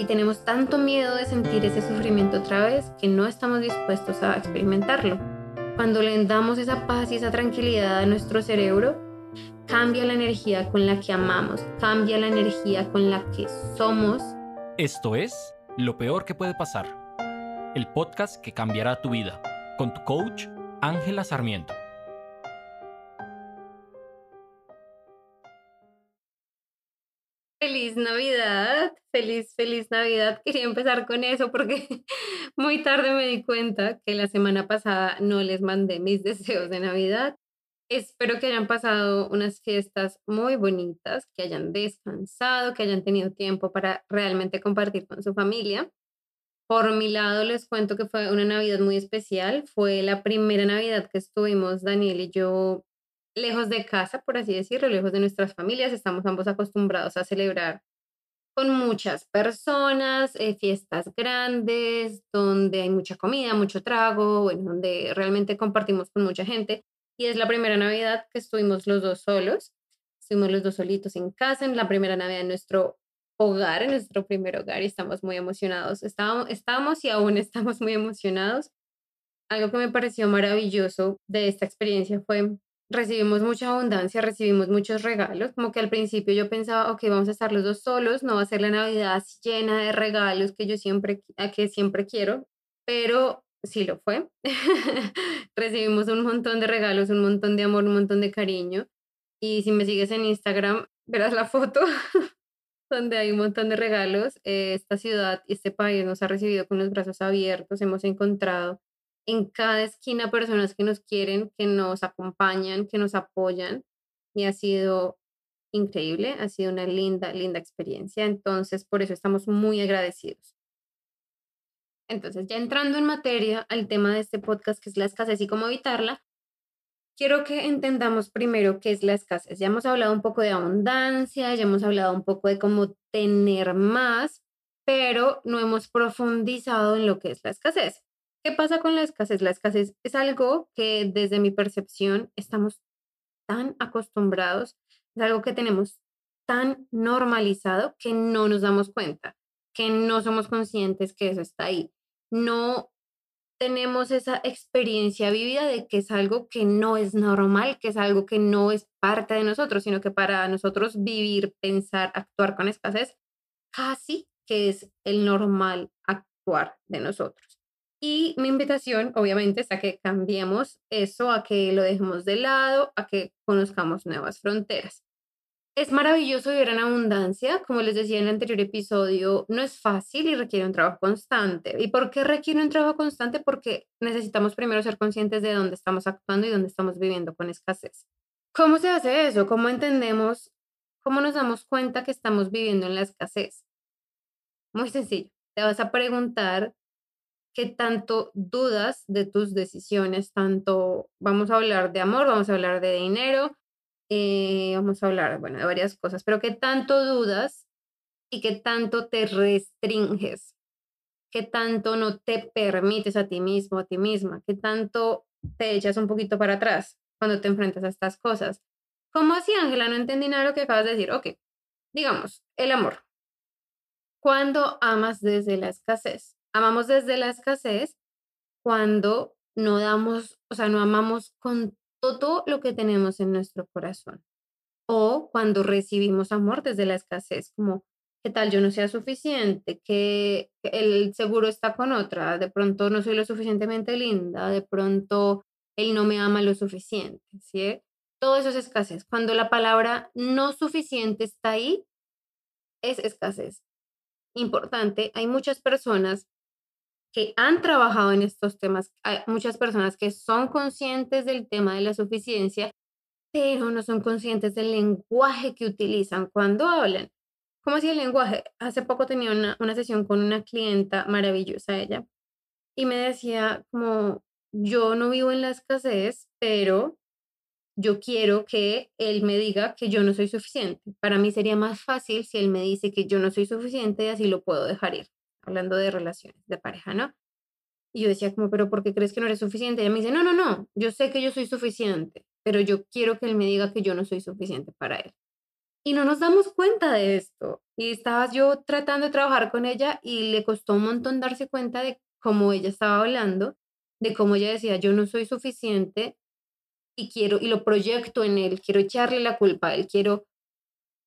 y tenemos tanto miedo de sentir ese sufrimiento otra vez que no estamos dispuestos a experimentarlo. Cuando le damos esa paz y esa tranquilidad a nuestro cerebro, cambia la energía con la que amamos, cambia la energía con la que somos. Esto es Lo Peor que puede pasar, el podcast que cambiará tu vida, con tu coach Ángela Sarmiento. Feliz Navidad, feliz, feliz Navidad. Quería empezar con eso porque muy tarde me di cuenta que la semana pasada no les mandé mis deseos de Navidad. Espero que hayan pasado unas fiestas muy bonitas, que hayan descansado, que hayan tenido tiempo para realmente compartir con su familia. Por mi lado, les cuento que fue una Navidad muy especial. Fue la primera Navidad que estuvimos Daniel y yo lejos de casa, por así decirlo, lejos de nuestras familias. Estamos ambos acostumbrados a celebrar con muchas personas, eh, fiestas grandes, donde hay mucha comida, mucho trago, bueno, donde realmente compartimos con mucha gente. Y es la primera Navidad que estuvimos los dos solos. Estuvimos los dos solitos en casa, en la primera Navidad en nuestro hogar, en nuestro primer hogar, y estamos muy emocionados. Estábamos, estábamos y aún estamos muy emocionados. Algo que me pareció maravilloso de esta experiencia fue recibimos mucha abundancia, recibimos muchos regalos, como que al principio yo pensaba, ok, vamos a estar los dos solos, no va a ser la Navidad llena de regalos que yo siempre, que siempre quiero, pero sí lo fue. recibimos un montón de regalos, un montón de amor, un montón de cariño. Y si me sigues en Instagram, verás la foto donde hay un montón de regalos. Eh, esta ciudad y este país nos ha recibido con los brazos abiertos, hemos encontrado en cada esquina personas que nos quieren, que nos acompañan, que nos apoyan y ha sido increíble, ha sido una linda, linda experiencia. Entonces, por eso estamos muy agradecidos. Entonces, ya entrando en materia al tema de este podcast, que es la escasez y cómo evitarla, quiero que entendamos primero qué es la escasez. Ya hemos hablado un poco de abundancia, ya hemos hablado un poco de cómo tener más, pero no hemos profundizado en lo que es la escasez. ¿Qué pasa con la escasez? La escasez es algo que desde mi percepción estamos tan acostumbrados, es algo que tenemos tan normalizado que no nos damos cuenta, que no somos conscientes que eso está ahí. No tenemos esa experiencia vivida de que es algo que no es normal, que es algo que no es parte de nosotros, sino que para nosotros vivir, pensar, actuar con escasez, casi que es el normal actuar de nosotros. Y mi invitación, obviamente, es a que cambiemos eso, a que lo dejemos de lado, a que conozcamos nuevas fronteras. Es maravilloso vivir en abundancia, como les decía en el anterior episodio, no es fácil y requiere un trabajo constante. ¿Y por qué requiere un trabajo constante? Porque necesitamos primero ser conscientes de dónde estamos actuando y dónde estamos viviendo con escasez. ¿Cómo se hace eso? ¿Cómo entendemos, cómo nos damos cuenta que estamos viviendo en la escasez? Muy sencillo. Te vas a preguntar qué tanto dudas de tus decisiones, tanto vamos a hablar de amor, vamos a hablar de dinero, eh, vamos a hablar, bueno, de varias cosas, pero qué tanto dudas y qué tanto te restringes, qué tanto no te permites a ti mismo, a ti misma, qué tanto te echas un poquito para atrás cuando te enfrentas a estas cosas. ¿Cómo así, Ángela? No entendí nada lo que acabas de decir. Ok, digamos, el amor. Cuando amas desde la escasez, amamos desde la escasez cuando no damos, o sea, no amamos con todo lo que tenemos en nuestro corazón. O cuando recibimos amor desde la escasez, como, ¿qué tal yo no sea suficiente? Que el seguro está con otra, de pronto no soy lo suficientemente linda, de pronto él no me ama lo suficiente, ¿sí? Todo eso es escasez. Cuando la palabra no suficiente está ahí, es escasez. Importante, hay muchas personas que han trabajado en estos temas, hay muchas personas que son conscientes del tema de la suficiencia, pero no son conscientes del lenguaje que utilizan cuando hablan. ¿Cómo así el lenguaje? Hace poco tenía una, una sesión con una clienta maravillosa ella y me decía como, yo no vivo en la escasez, pero yo quiero que él me diga que yo no soy suficiente. Para mí sería más fácil si él me dice que yo no soy suficiente y así lo puedo dejar ir hablando de relaciones de pareja, ¿no? Y yo decía como, pero ¿por qué crees que no eres suficiente? Y ella me dice, no, no, no, yo sé que yo soy suficiente, pero yo quiero que él me diga que yo no soy suficiente para él. Y no nos damos cuenta de esto. Y estaba yo tratando de trabajar con ella y le costó un montón darse cuenta de cómo ella estaba hablando, de cómo ella decía, yo no soy suficiente y quiero, y lo proyecto en él, quiero echarle la culpa a él, quiero,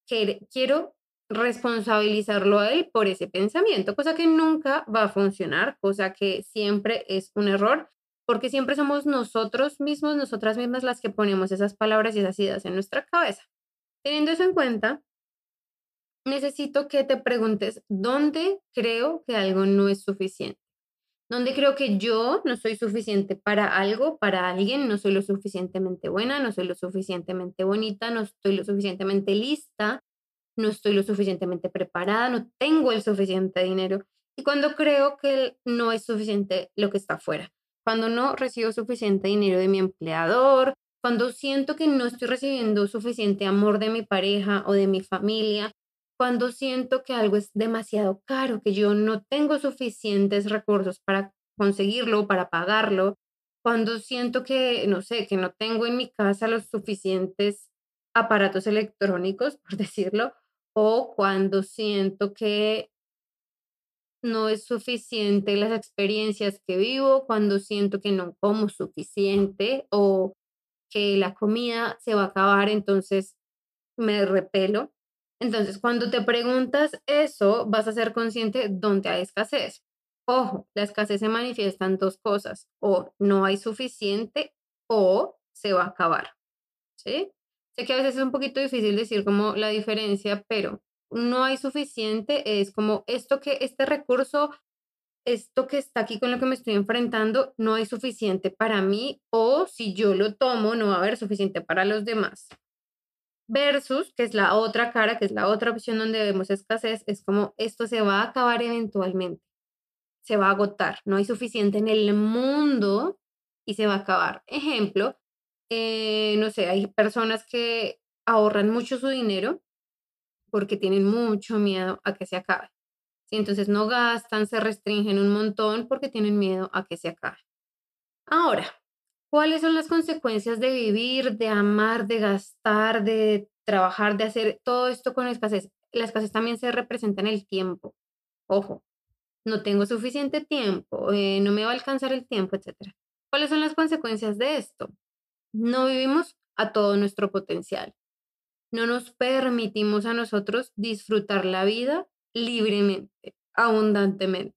quiero, responsabilizarlo a él por ese pensamiento, cosa que nunca va a funcionar, cosa que siempre es un error, porque siempre somos nosotros mismos, nosotras mismas las que ponemos esas palabras y esas ideas en nuestra cabeza. Teniendo eso en cuenta, necesito que te preguntes, ¿dónde creo que algo no es suficiente? ¿Dónde creo que yo no soy suficiente para algo, para alguien? No soy lo suficientemente buena, no soy lo suficientemente bonita, no estoy lo suficientemente lista, no estoy lo suficientemente preparada, no tengo el suficiente dinero. Y cuando creo que no es suficiente lo que está afuera, cuando no recibo suficiente dinero de mi empleador, cuando siento que no estoy recibiendo suficiente amor de mi pareja o de mi familia, cuando siento que algo es demasiado caro, que yo no tengo suficientes recursos para conseguirlo, para pagarlo, cuando siento que, no sé, que no tengo en mi casa los suficientes aparatos electrónicos, por decirlo, o cuando siento que no es suficiente las experiencias que vivo, cuando siento que no como suficiente o que la comida se va a acabar, entonces me repelo. Entonces, cuando te preguntas eso, vas a ser consciente dónde hay escasez. Ojo, la escasez se manifiesta en dos cosas, o no hay suficiente o se va a acabar. ¿Sí? Sé que a veces es un poquito difícil decir como la diferencia, pero no hay suficiente es como esto que este recurso esto que está aquí con lo que me estoy enfrentando no hay suficiente para mí o si yo lo tomo no va a haber suficiente para los demás. Versus, que es la otra cara, que es la otra opción donde vemos escasez, es como esto se va a acabar eventualmente, se va a agotar, no hay suficiente en el mundo y se va a acabar. Ejemplo, eh, no sé, hay personas que ahorran mucho su dinero porque tienen mucho miedo a que se acabe. ¿sí? Entonces no gastan, se restringen un montón porque tienen miedo a que se acabe. Ahora, ¿cuáles son las consecuencias de vivir, de amar, de gastar, de trabajar, de hacer todo esto con escasez? La escasez también se representa en el tiempo. Ojo, no tengo suficiente tiempo, eh, no me va a alcanzar el tiempo, etc. ¿Cuáles son las consecuencias de esto? No vivimos a todo nuestro potencial. No nos permitimos a nosotros disfrutar la vida libremente, abundantemente.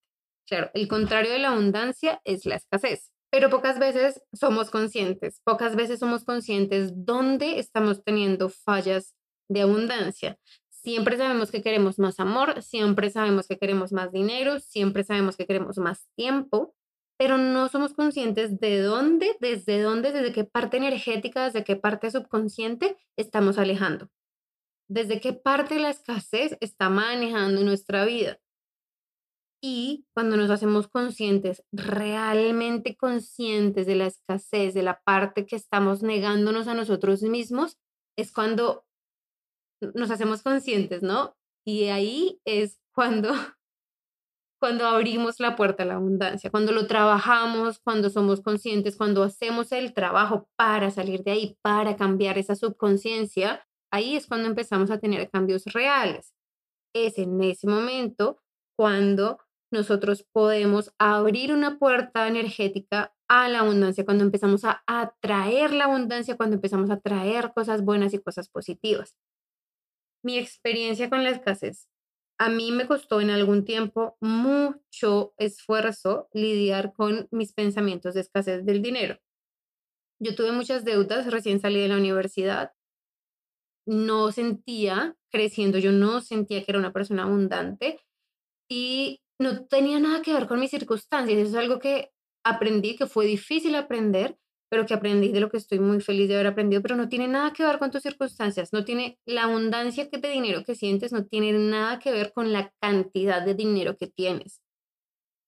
Claro, el contrario de la abundancia es la escasez, pero pocas veces somos conscientes, pocas veces somos conscientes dónde estamos teniendo fallas de abundancia. Siempre sabemos que queremos más amor, siempre sabemos que queremos más dinero, siempre sabemos que queremos más tiempo, pero no somos conscientes de dónde, desde dónde, desde qué parte energética, desde qué parte subconsciente estamos alejando desde qué parte la escasez está manejando nuestra vida. Y cuando nos hacemos conscientes, realmente conscientes de la escasez, de la parte que estamos negándonos a nosotros mismos, es cuando nos hacemos conscientes, ¿no? Y ahí es cuando cuando abrimos la puerta a la abundancia, cuando lo trabajamos, cuando somos conscientes, cuando hacemos el trabajo para salir de ahí, para cambiar esa subconsciencia, Ahí es cuando empezamos a tener cambios reales. Es en ese momento cuando nosotros podemos abrir una puerta energética a la abundancia, cuando empezamos a atraer la abundancia, cuando empezamos a atraer cosas buenas y cosas positivas. Mi experiencia con la escasez. A mí me costó en algún tiempo mucho esfuerzo lidiar con mis pensamientos de escasez del dinero. Yo tuve muchas deudas recién salí de la universidad no sentía, creciendo, yo no sentía que era una persona abundante y no tenía nada que ver con mis circunstancias. Eso es algo que aprendí, que fue difícil aprender, pero que aprendí de lo que estoy muy feliz de haber aprendido, pero no tiene nada que ver con tus circunstancias, no tiene la abundancia de dinero que sientes, no tiene nada que ver con la cantidad de dinero que tienes.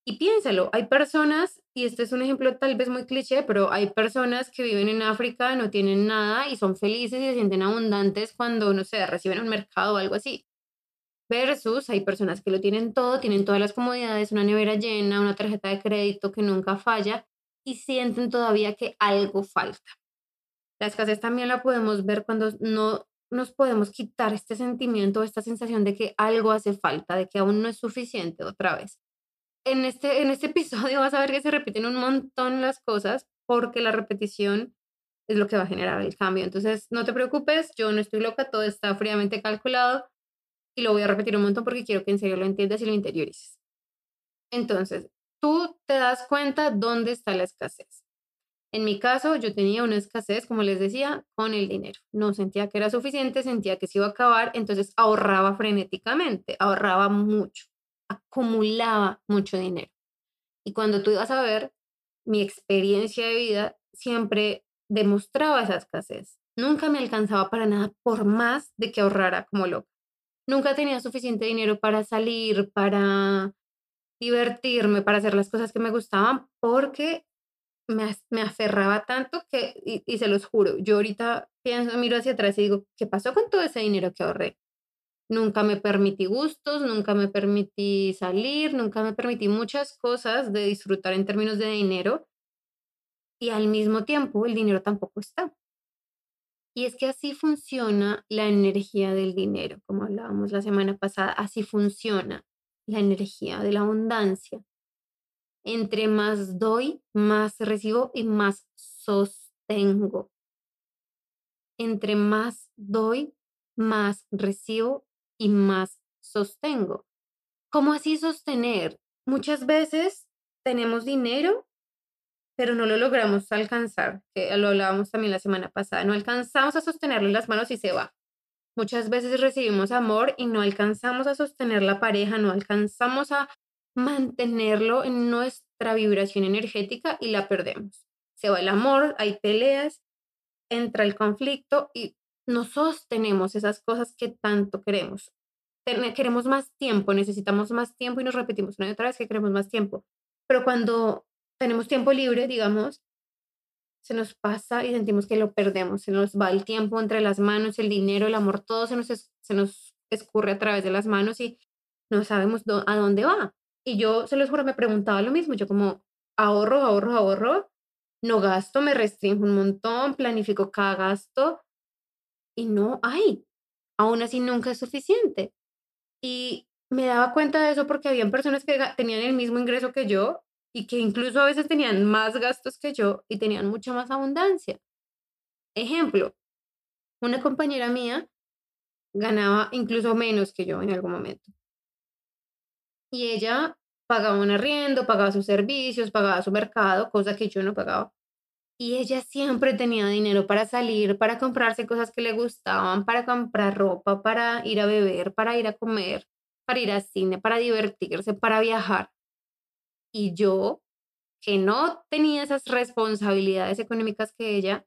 Y piénsalo, hay personas, y este es un ejemplo tal vez muy cliché, pero hay personas que viven en África, no tienen nada y son felices y se sienten abundantes cuando, no sé, reciben un mercado o algo así. Versus hay personas que lo tienen todo, tienen todas las comodidades, una nevera llena, una tarjeta de crédito que nunca falla y sienten todavía que algo falta. La escasez también la podemos ver cuando no nos podemos quitar este sentimiento, esta sensación de que algo hace falta, de que aún no es suficiente otra vez. En este, en este episodio vas a ver que se repiten un montón las cosas porque la repetición es lo que va a generar el cambio. Entonces, no te preocupes, yo no estoy loca, todo está fríamente calculado y lo voy a repetir un montón porque quiero que en serio lo entiendas y lo interiorices. Entonces, tú te das cuenta dónde está la escasez. En mi caso, yo tenía una escasez, como les decía, con el dinero. No sentía que era suficiente, sentía que se iba a acabar, entonces ahorraba frenéticamente, ahorraba mucho, acumulaba mucho dinero. Y cuando tú ibas a ver, mi experiencia de vida siempre demostraba esa escasez. Nunca me alcanzaba para nada por más de que ahorrara como loca. Nunca tenía suficiente dinero para salir, para divertirme, para hacer las cosas que me gustaban, porque me, me aferraba tanto que, y, se los juro, yo ahorita pienso, miro hacia atrás y digo, ¿qué pasó con todo ese dinero que ahorré? Nunca me permití gustos, nunca me permití salir, nunca me permití muchas cosas de disfrutar en términos de dinero y al mismo tiempo el dinero tampoco está. Y es que así funciona la energía del dinero, como hablábamos la semana pasada, así funciona la energía de la abundancia. Entre más doy, más recibo y más sostengo. Entre más doy, más recibo y más sostengo. ¿Cómo así sostener? Muchas veces tenemos dinero, pero no lo logramos alcanzar, lo hablábamos también la semana pasada, no alcanzamos a sostenerlo en las manos y se va. Muchas veces recibimos amor y no alcanzamos a sostener la pareja, no alcanzamos a mantenerlo en nuestra vibración energética y la perdemos. Se va el amor, hay peleas, entra el conflicto y no sostenemos esas cosas que tanto queremos. Queremos más tiempo, necesitamos más tiempo y nos repetimos una y otra vez que queremos más tiempo. Pero cuando tenemos tiempo libre, digamos, se nos pasa y sentimos que lo perdemos, se nos va el tiempo entre las manos, el dinero, el amor, todo se nos, se nos escurre a través de las manos y no sabemos a dónde va. Y yo, se los juro, me preguntaba lo mismo, yo como ahorro, ahorro, ahorro, no gasto, me restringo un montón, planifico cada gasto y no hay. Aún así nunca es suficiente. Y me daba cuenta de eso porque habían personas que tenían el mismo ingreso que yo y que incluso a veces tenían más gastos que yo y tenían mucha más abundancia. Ejemplo, una compañera mía ganaba incluso menos que yo en algún momento. Y ella pagaba un arriendo, pagaba sus servicios, pagaba su mercado, cosa que yo no pagaba. Y ella siempre tenía dinero para salir, para comprarse cosas que le gustaban, para comprar ropa, para ir a beber, para ir a comer, para ir al cine, para divertirse, para viajar. Y yo, que no tenía esas responsabilidades económicas que ella,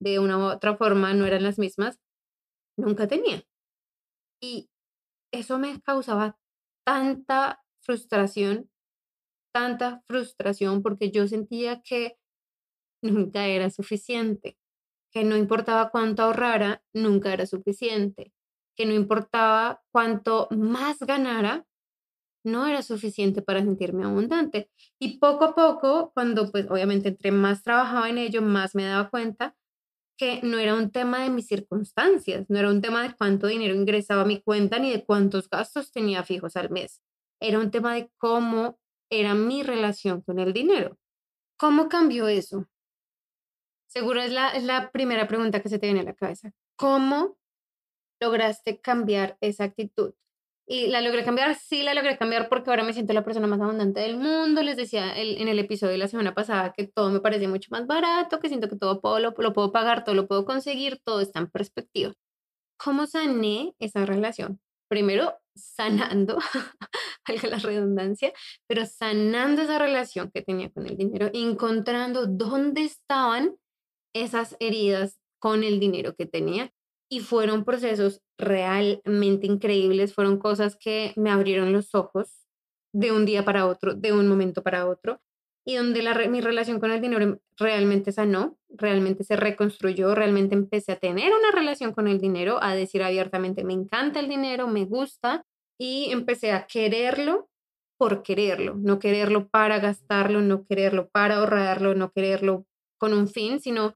de una u otra forma no eran las mismas, nunca tenía. Y eso me causaba tanta frustración, tanta frustración, porque yo sentía que nunca era suficiente, que no importaba cuánto ahorrara, nunca era suficiente, que no importaba cuánto más ganara, no era suficiente para sentirme abundante. Y poco a poco, cuando pues obviamente entre más trabajaba en ello, más me daba cuenta que no era un tema de mis circunstancias, no era un tema de cuánto dinero ingresaba a mi cuenta ni de cuántos gastos tenía fijos al mes. Era un tema de cómo era mi relación con el dinero. ¿Cómo cambió eso? Seguro es la, es la primera pregunta que se te viene a la cabeza. ¿Cómo lograste cambiar esa actitud? Y la logré cambiar, sí la logré cambiar porque ahora me siento la persona más abundante del mundo. Les decía el, en el episodio de la semana pasada que todo me parece mucho más barato, que siento que todo puedo, lo, lo puedo pagar, todo lo puedo conseguir, todo está en perspectiva. ¿Cómo sané esa relación? Primero, sanando, valga la redundancia, pero sanando esa relación que tenía con el dinero, encontrando dónde estaban esas heridas con el dinero que tenía y fueron procesos realmente increíbles, fueron cosas que me abrieron los ojos de un día para otro, de un momento para otro, y donde mi relación con el dinero realmente sanó, realmente se reconstruyó, realmente empecé a tener una relación con el dinero, a decir abiertamente, me encanta el dinero, me gusta, y empecé a quererlo por quererlo, no quererlo para gastarlo, no quererlo para ahorrarlo, no quererlo con un fin, sino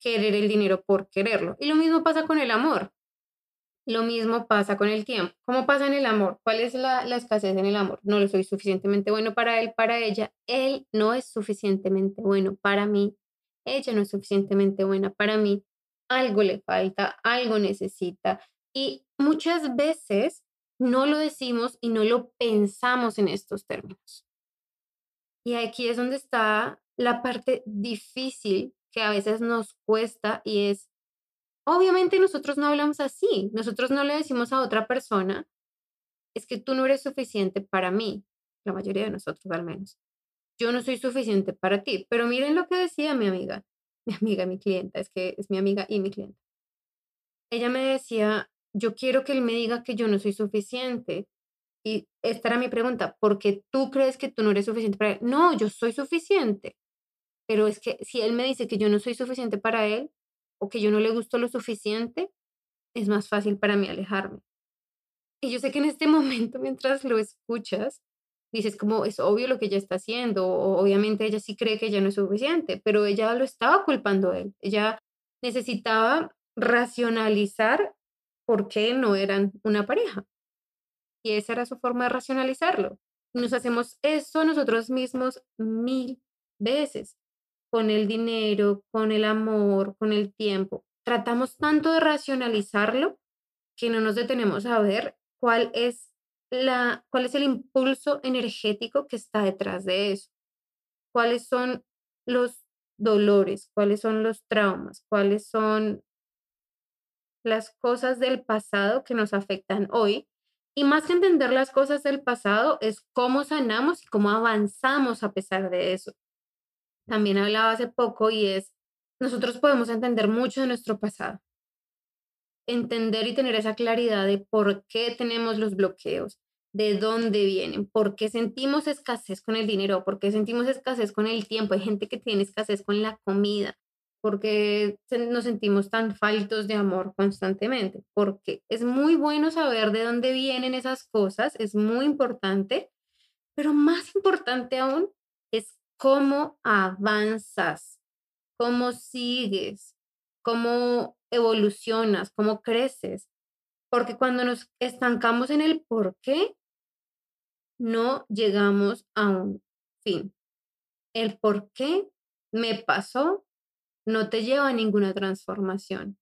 querer el dinero por quererlo. Y lo mismo pasa con el amor. Lo mismo pasa con el tiempo. ¿Cómo pasa en el amor? ¿Cuál es la, la escasez en el amor? No lo soy suficientemente bueno para él, para ella. Él no es suficientemente bueno para mí. Ella no es suficientemente buena para mí. Algo le falta, algo necesita. Y muchas veces no lo decimos y no lo pensamos en estos términos. Y aquí es donde está la parte difícil que a veces nos cuesta y es, obviamente nosotros no hablamos así, nosotros no le decimos a otra persona, es que tú no eres suficiente para mí, la mayoría de nosotros al menos. Yo no soy suficiente para ti, pero miren lo que decía mi amiga, mi amiga, mi clienta, es que es mi amiga y mi clienta. Ella me decía, yo quiero que él me diga que yo no soy suficiente. Y esta era mi pregunta, ¿por qué tú crees que tú no eres suficiente para él? No, yo soy suficiente. Pero es que si él me dice que yo no soy suficiente para él o que yo no le gusto lo suficiente, es más fácil para mí alejarme. Y yo sé que en este momento, mientras lo escuchas, dices como es obvio lo que ella está haciendo, o obviamente ella sí cree que ella no es suficiente, pero ella lo estaba culpando a él. Ella necesitaba racionalizar por qué no eran una pareja. Y esa era su forma de racionalizarlo. Nos hacemos eso nosotros mismos mil veces, con el dinero, con el amor, con el tiempo. Tratamos tanto de racionalizarlo que no nos detenemos a ver cuál es la cuál es el impulso energético que está detrás de eso. Cuáles son los dolores, cuáles son los traumas, cuáles son las cosas del pasado que nos afectan hoy. Y más que entender las cosas del pasado, es cómo sanamos y cómo avanzamos a pesar de eso. También hablaba hace poco y es, nosotros podemos entender mucho de nuestro pasado. Entender y tener esa claridad de por qué tenemos los bloqueos, de dónde vienen, por qué sentimos escasez con el dinero, por qué sentimos escasez con el tiempo. Hay gente que tiene escasez con la comida, porque nos sentimos tan faltos de amor constantemente, porque es muy bueno saber de dónde vienen esas cosas, es muy importante, pero más importante aún es cómo avanzas, cómo sigues, cómo evolucionas, cómo creces, porque cuando nos estancamos en el por qué, no llegamos a un fin. El por qué me pasó no te lleva a ninguna transformación.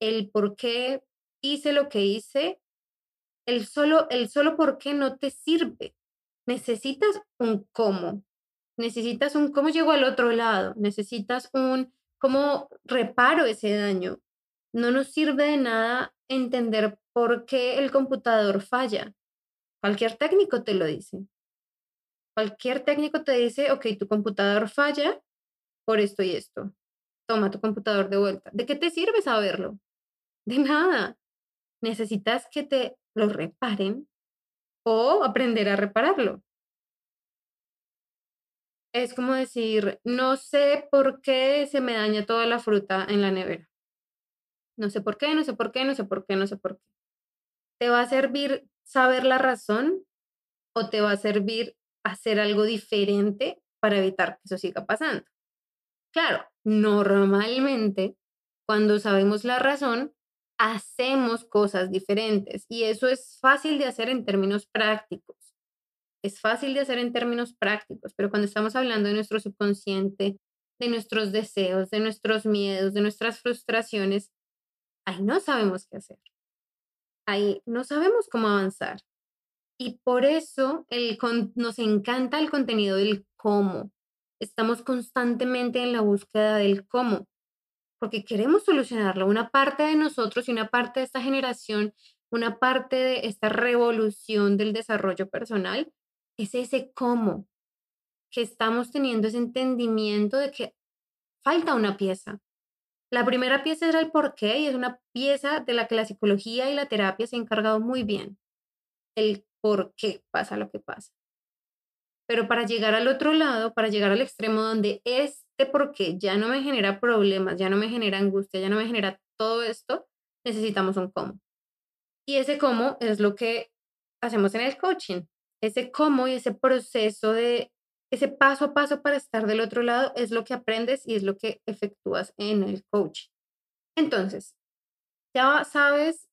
El por qué hice lo que hice, el solo, el solo por qué no te sirve. Necesitas un cómo. Necesitas un cómo llego al otro lado. Necesitas un cómo reparo ese daño. No nos sirve de nada entender por qué el computador falla. Cualquier técnico te lo dice. Cualquier técnico te dice, ok, tu computador falla por esto y esto toma tu computador de vuelta. ¿De qué te sirve saberlo? De nada. Necesitas que te lo reparen o aprender a repararlo. Es como decir, no sé por qué se me daña toda la fruta en la nevera. No sé por qué, no sé por qué, no sé por qué, no sé por qué. ¿Te va a servir saber la razón o te va a servir hacer algo diferente para evitar que eso siga pasando? Claro, normalmente cuando sabemos la razón, hacemos cosas diferentes y eso es fácil de hacer en términos prácticos. Es fácil de hacer en términos prácticos, pero cuando estamos hablando de nuestro subconsciente, de nuestros deseos, de nuestros miedos, de nuestras frustraciones, ahí no sabemos qué hacer. Ahí no sabemos cómo avanzar. Y por eso el nos encanta el contenido del cómo, estamos constantemente en la búsqueda del cómo, porque queremos solucionarlo. Una parte de nosotros y una parte de esta generación, una parte de esta revolución del desarrollo personal es ese cómo, que estamos teniendo ese entendimiento de que falta una pieza. La primera pieza era el por qué y es una pieza de la que la psicología y la terapia se han encargado muy bien. El por qué pasa lo que pasa. Pero para llegar al otro lado, para llegar al extremo donde este por qué ya no me genera problemas, ya no me genera angustia, ya no me genera todo esto, necesitamos un cómo. Y ese cómo es lo que hacemos en el coaching. Ese cómo y ese proceso de ese paso a paso para estar del otro lado es lo que aprendes y es lo que efectúas en el coaching. Entonces, ya sabes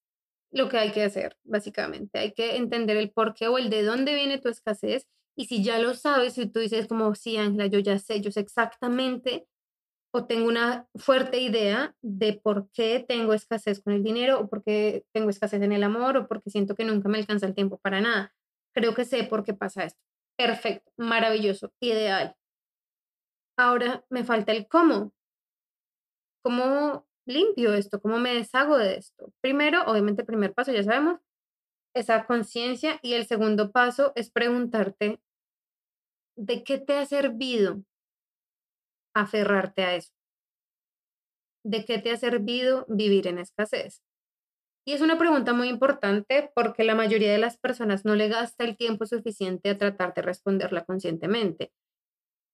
lo que hay que hacer, básicamente. Hay que entender el por qué o el de dónde viene tu escasez. Y si ya lo sabes, y tú dices como, sí, Ángela, yo ya sé, yo sé exactamente o tengo una fuerte idea de por qué tengo escasez con el dinero o por qué tengo escasez en el amor o porque siento que nunca me alcanza el tiempo para nada. Creo que sé por qué pasa esto. Perfecto, maravilloso, ideal. Ahora me falta el cómo. ¿Cómo limpio esto? ¿Cómo me deshago de esto? Primero, obviamente el primer paso, ya sabemos, esa conciencia y el segundo paso es preguntarte, ¿de qué te ha servido aferrarte a eso? ¿De qué te ha servido vivir en escasez? Y es una pregunta muy importante porque la mayoría de las personas no le gasta el tiempo suficiente a tratar de responderla conscientemente.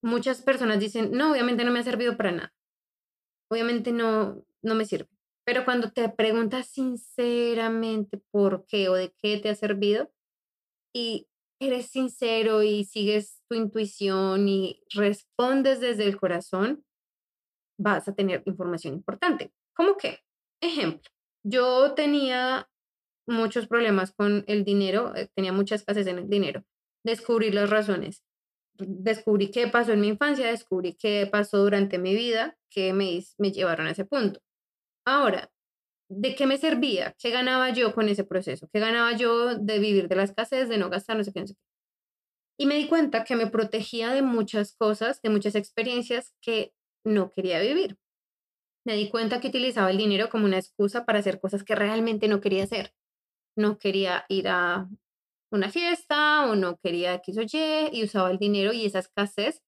Muchas personas dicen, no, obviamente no me ha servido para nada. Obviamente no, no me sirve. Pero cuando te preguntas sinceramente por qué o de qué te ha servido y eres sincero y sigues tu intuición y respondes desde el corazón, vas a tener información importante. ¿Cómo qué? Ejemplo, yo tenía muchos problemas con el dinero, eh, tenía muchas escasez en el dinero. Descubrí las razones. Descubrí qué pasó en mi infancia, descubrí qué pasó durante mi vida que me, me llevaron a ese punto. Ahora, ¿de qué me servía? ¿Qué ganaba yo con ese proceso? ¿Qué ganaba yo de vivir de la escasez, de no gastar, no sé qué, no sé qué? Y me di cuenta que me protegía de muchas cosas, de muchas experiencias que no quería vivir. Me di cuenta que utilizaba el dinero como una excusa para hacer cosas que realmente no quería hacer. No quería ir a una fiesta o no quería X o Y y usaba el dinero y esa escasez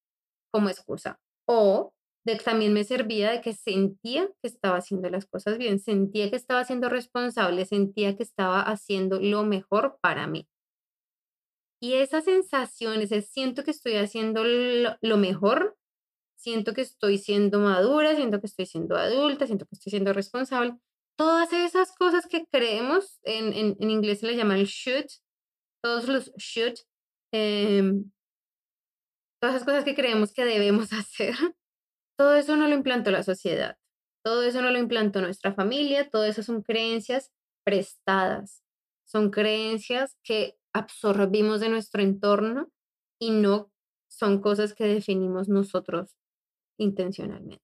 como excusa. O de, también me servía de que sentía que estaba haciendo las cosas bien, sentía que estaba siendo responsable, sentía que estaba haciendo lo mejor para mí. Y esas sensaciones, siento que estoy haciendo lo, mejor, siento que estoy siendo madura, siento que estoy siendo adulta, siento que estoy siendo responsable. Todas esas cosas que creemos, en, en, inglés se le llama el should, todos los should, em, todas esas cosas que creemos que debemos hacer, todo eso no lo implantó la sociedad, todo eso no lo implantó nuestra familia, todo eso son creencias prestadas, son creencias que absorbimos de nuestro entorno y no son cosas que definimos nosotros intencionalmente.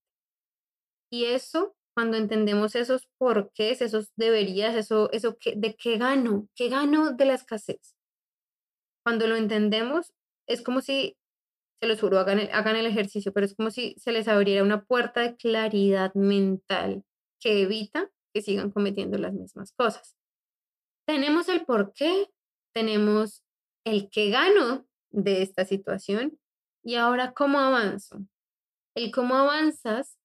Y eso, cuando entendemos esos porqués, esos deberías, eso, eso que, de qué gano, qué gano de la escasez. Cuando lo entendemos, es como si, se los juro, hagan el, ejercicio, pero es como si se les abriera una puerta de claridad mental que evita que sigan cometiendo las mismas cosas. Tenemos el porqué, tenemos el que gano de esta situación y ahora cómo avanzo. El cómo avanzas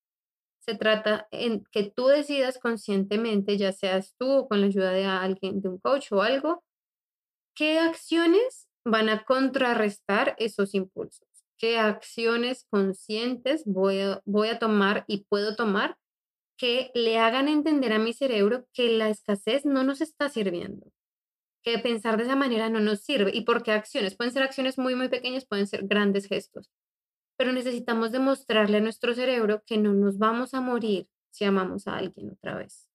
se trata en que tú decidas conscientemente, ya seas tú o con la ayuda de alguien, de un coach o algo, qué acciones van a contrarrestar esos impulsos, qué acciones conscientes voy a, voy a tomar y puedo tomar que le hagan entender a mi cerebro que la escasez no nos está sirviendo, que pensar de esa manera no nos sirve. ¿Y por qué acciones? Pueden ser acciones muy, muy pequeñas, pueden ser grandes gestos. Pero necesitamos demostrarle a nuestro cerebro que no nos vamos a morir si amamos a alguien otra vez.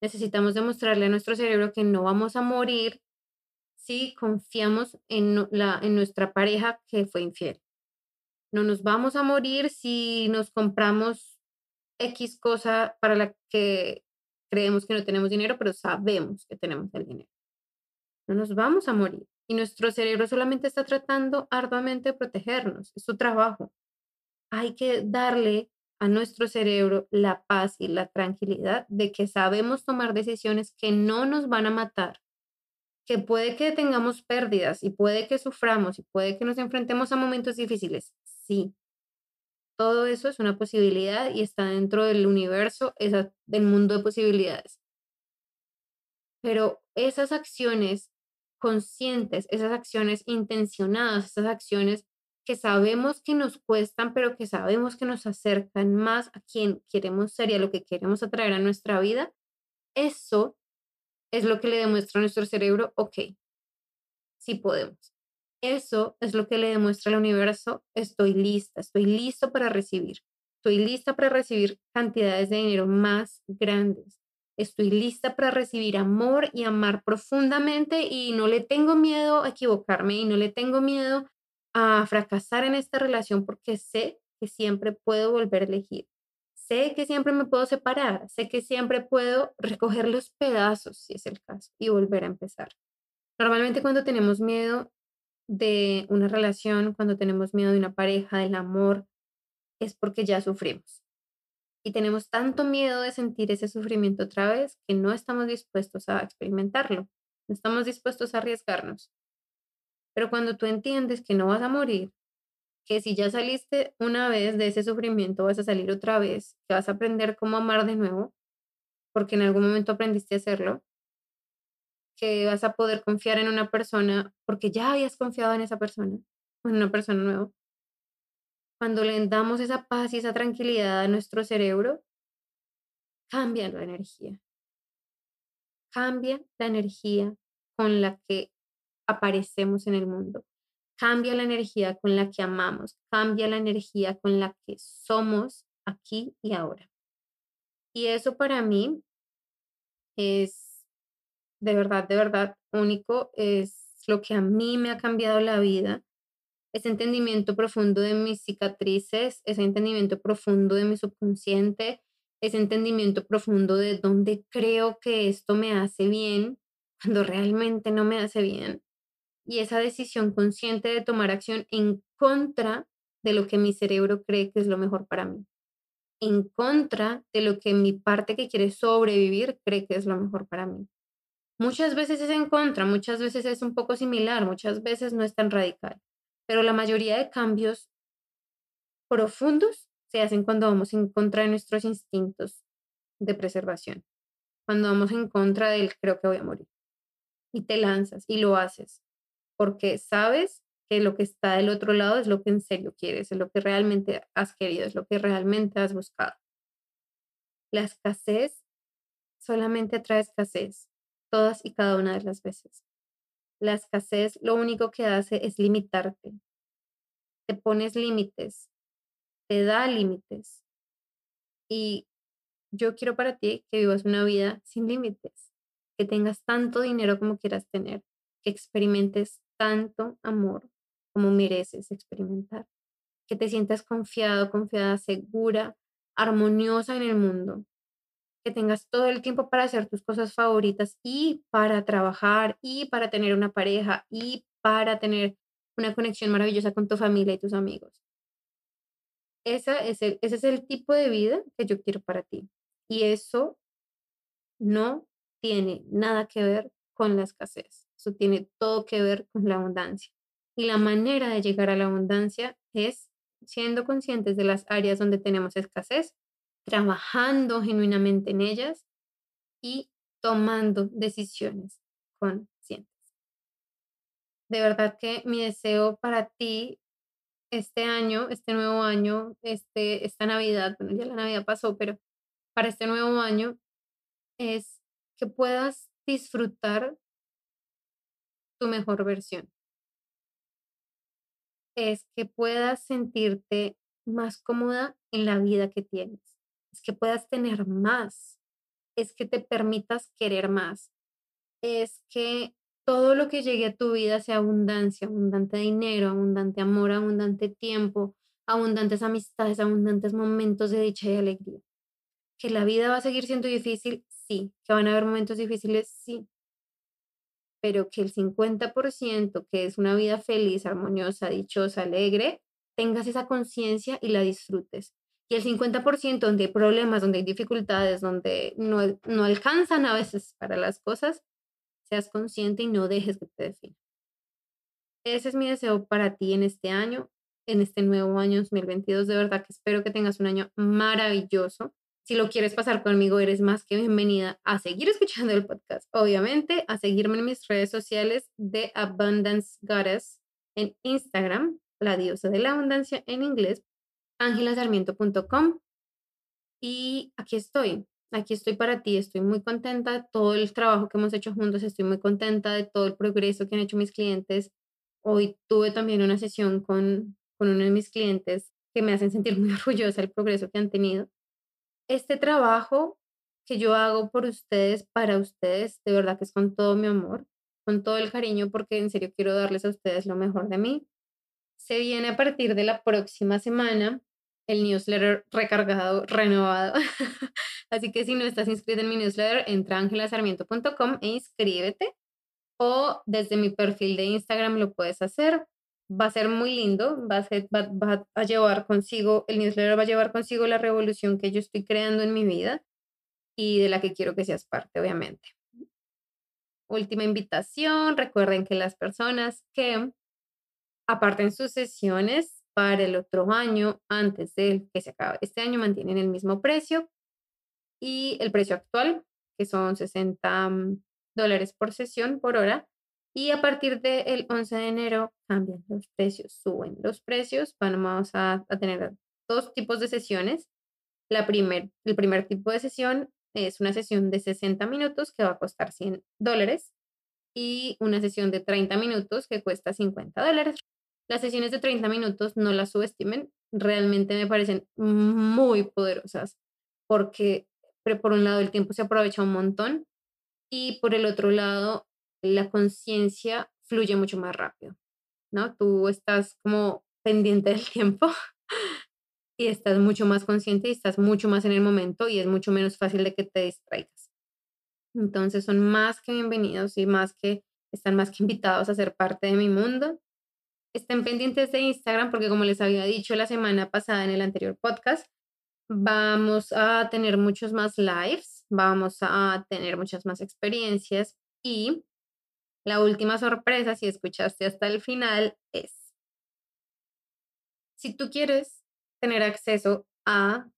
Necesitamos demostrarle a nuestro cerebro que no vamos a morir si confiamos en, la, en nuestra pareja que fue infiel. No nos vamos a morir si nos compramos X cosa para la que creemos que no tenemos dinero, pero sabemos que tenemos el dinero no nos vamos a morir. Y nuestro cerebro solamente está tratando arduamente de protegernos, es su trabajo. Hay que darle a nuestro cerebro la paz y la tranquilidad de que sabemos tomar decisiones que no nos van a matar, que puede que tengamos pérdidas y puede que suframos y puede que nos enfrentemos a momentos difíciles. Sí, todo eso es una posibilidad y está dentro del universo, del mundo de posibilidades. Pero esas acciones conscientes, esas acciones intencionadas, esas acciones que sabemos que nos cuestan, pero que sabemos que nos acercan más a quien queremos ser y a lo que queremos atraer a nuestra vida, eso es lo que le demuestra a nuestro cerebro, ok, sí podemos. Eso es lo que le demuestra al universo, estoy lista, estoy listo para recibir, estoy lista para recibir cantidades de dinero más grandes, Estoy lista para recibir amor y amar profundamente y no le tengo miedo a equivocarme y no le tengo miedo a fracasar en esta relación porque sé que siempre puedo volver a elegir. Sé que siempre me puedo separar, sé que siempre puedo recoger los pedazos, si es el caso, y volver a empezar. Normalmente cuando tenemos miedo de una relación, cuando tenemos miedo de una pareja, del amor, es porque ya sufrimos. Y tenemos tanto miedo de sentir ese sufrimiento otra vez que no estamos dispuestos a experimentarlo, no estamos dispuestos a arriesgarnos. Pero cuando tú entiendes que no vas a morir, que si ya saliste una vez de ese sufrimiento, vas a salir otra vez, que vas a aprender cómo amar de nuevo, porque en algún momento aprendiste a hacerlo, que vas a poder confiar en una persona porque ya habías confiado en esa persona, en una persona nueva. Cuando le damos esa paz y esa tranquilidad a nuestro cerebro, cambia la energía. Cambia la energía con la que aparecemos en el mundo. Cambia la energía con la que amamos. Cambia la energía con la que somos aquí y ahora. Y eso para mí es de verdad, de verdad único, es lo que a mí me ha cambiado la vida. Ese entendimiento profundo de mis cicatrices, ese entendimiento profundo de mi subconsciente, ese entendimiento profundo de dónde creo que esto me hace bien cuando realmente no me hace bien. Y esa decisión consciente de tomar acción en contra de lo que mi cerebro cree que es lo mejor para mí. En contra de lo que mi parte que quiere sobrevivir cree que es lo mejor para mí. Muchas veces es en contra, muchas veces es un poco similar, muchas veces no es tan radical, pero la mayoría de cambios profundos se hacen cuando vamos en contra de nuestros instintos de preservación, cuando vamos en contra del creo que voy a morir. Y te lanzas y lo haces, porque sabes que lo que está del otro lado es lo que en serio quieres, es lo que realmente has querido, es lo que realmente has buscado. La escasez solamente trae escasez todas y cada una de las veces. La escasez lo único que hace es limitarte. Te pones límites, te da límites. Y yo quiero para ti que vivas una vida sin límites, que tengas tanto dinero como quieras tener, que experimentes tanto amor como mereces experimentar, que te sientas confiado, confiada, segura, armoniosa en el mundo, que tengas todo el tiempo para hacer tus cosas favoritas y para trabajar y para tener una pareja y para tener una conexión maravillosa con tu familia y tus amigos. Esa es el, ese es el tipo de vida que yo quiero para ti. Y eso no tiene nada que ver con la escasez. Eso tiene todo que ver con la abundancia. Y la manera de llegar a la abundancia es siendo conscientes de las áreas donde tenemos escasez trabajando genuinamente en ellas y tomando decisiones conscientes. De verdad que mi deseo para ti este año, este nuevo año, este, esta Navidad, bueno, ya la Navidad pasó, pero para este nuevo año es que puedas disfrutar tu mejor versión. Es que puedas sentirte más cómoda en la vida que tienes es que puedas tener más, es que te permitas querer más, es que todo lo que llegue a tu vida sea abundancia, abundante dinero, abundante amor, abundante tiempo, abundantes amistades, abundantes momentos de dicha y alegría. Que la vida va a seguir siendo difícil, sí. Que van a haber momentos difíciles, sí. Pero que el 50%, que es una vida feliz, armoniosa, dichosa, alegre, tengas esa conciencia y la disfrutes y el 50% donde hay problemas, donde hay dificultades, donde no, no alcanzan a veces para las cosas, seas consciente y no dejes que te defina. Ese es mi deseo para ti en este año, en este nuevo año 2022. De verdad que espero que tengas un año maravilloso. Si lo quieres pasar conmigo, eres más que bienvenida a seguir escuchando el podcast. Obviamente, a seguirme en mis redes sociales de Abundance Goddess en Instagram, la diosa de la abundancia en inglés, angelasarmiento.com y aquí estoy, aquí estoy para ti, estoy muy contenta de todo el trabajo que hemos hecho juntos, estoy muy contenta de todo el progreso que han hecho mis clientes. Hoy tuve también una sesión con, con uno de mis clientes que me hacen sentir muy orgullosa del progreso que han tenido. Este trabajo que yo hago por ustedes, para ustedes, de verdad que es con todo mi amor, con todo el cariño, porque en serio quiero darles a ustedes lo mejor de mí. Se viene a partir de la próxima semana el newsletter recargado, renovado. Así que si no estás inscrito en mi newsletter, entra a angelasarmiento.com e inscríbete. O desde mi perfil de Instagram lo puedes hacer. Va a ser muy lindo, va a, ser, va, va a llevar consigo, el newsletter va a llevar consigo la revolución que yo estoy creando en mi vida y de la que quiero que seas parte, obviamente. Última invitación, recuerden que las personas que aparten sus sesiones para el otro año, antes del que se acabe este año, mantienen el mismo precio y el precio actual, que son 60 mm, dólares por sesión por hora. Y a partir del 11 de enero cambian los precios, suben los precios. Vamos a, a tener dos tipos de sesiones. La primer, el primer tipo de sesión es una sesión de 60 minutos que va a costar 100 dólares y una sesión de 30 minutos que cuesta 50 dólares. Las sesiones de 30 minutos no las subestimen, realmente me parecen muy poderosas porque por un lado el tiempo se aprovecha un montón y por el otro lado la conciencia fluye mucho más rápido, ¿no? Tú estás como pendiente del tiempo y estás mucho más consciente y estás mucho más en el momento y es mucho menos fácil de que te distraigas. Entonces son más que bienvenidos y más que están más que invitados a ser parte de mi mundo. Estén pendientes de Instagram porque como les había dicho la semana pasada en el anterior podcast, vamos a tener muchos más lives, vamos a tener muchas más experiencias y la última sorpresa, si escuchaste hasta el final, es, si tú quieres tener acceso a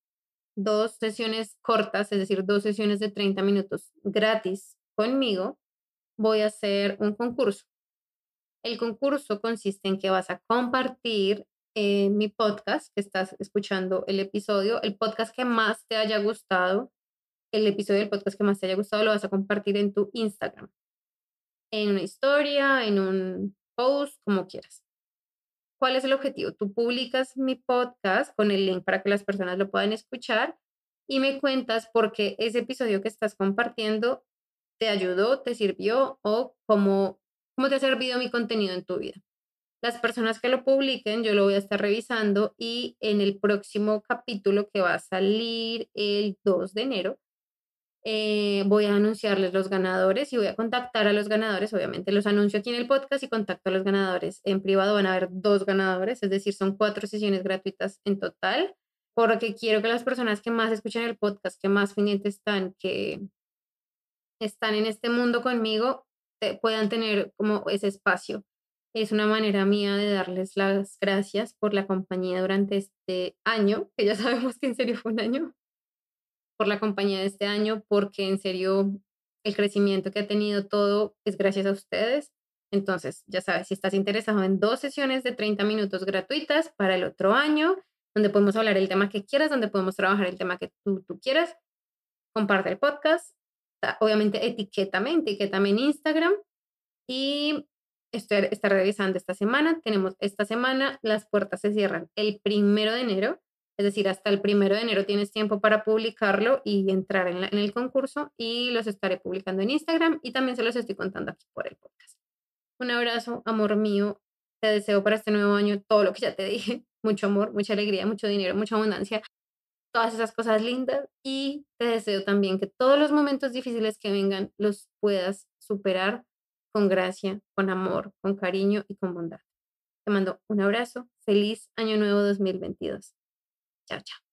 dos sesiones cortas, es decir, dos sesiones de 30 minutos gratis conmigo, voy a hacer un concurso. El concurso consiste en que vas a compartir eh, mi podcast, que estás escuchando el episodio, el podcast que más te haya gustado, el episodio del podcast que más te haya gustado lo vas a compartir en tu Instagram, en una historia, en un post, como quieras. ¿Cuál es el objetivo? Tú publicas mi podcast con el link para que las personas lo puedan escuchar y me cuentas por qué ese episodio que estás compartiendo te ayudó, te sirvió o cómo, cómo te ha servido mi contenido en tu vida. Las personas que lo publiquen, yo lo voy a estar revisando y en el próximo capítulo que va a salir el 2 de enero, eh, voy a anunciarles los ganadores y voy a contactar a los ganadores. Obviamente los anuncio aquí en el podcast y contacto a los ganadores. En privado van a haber dos ganadores, es decir, son cuatro sesiones gratuitas en total, porque quiero que las personas que más escuchan el podcast, que más pendientes están, que están en este mundo conmigo, puedan tener como ese espacio. Es una manera mía de darles las gracias por la compañía durante este año, que ya sabemos que en serio fue un año por la compañía de este año, porque en serio el crecimiento que ha tenido todo es gracias a ustedes. Entonces, ya sabes, si estás interesado en dos sesiones de 30 minutos gratuitas para el otro año, donde podemos hablar el tema que quieras, donde podemos trabajar el tema que tú, tú quieras, comparte el podcast. Obviamente, etiquétame, etiquétame en Instagram y estoy, estar revisando esta semana. Tenemos esta semana, las puertas se cierran el primero de enero es decir, hasta el primero de enero tienes tiempo para publicarlo y entrar en, el concurso y los estaré publicando en Instagram y también se los estoy contando aquí por el podcast. Un abrazo, amor mío. Te deseo para este nuevo año todo lo que ya te dije. Mucho amor, mucha alegría, mucho dinero, mucha abundancia, todas esas cosas lindas. Y te deseo también que todos los momentos difíciles que vengan los puedas superar con gracia, con amor, con cariño y con bondad. Te mando un abrazo. Feliz Año Nuevo 2022. Chao, chao.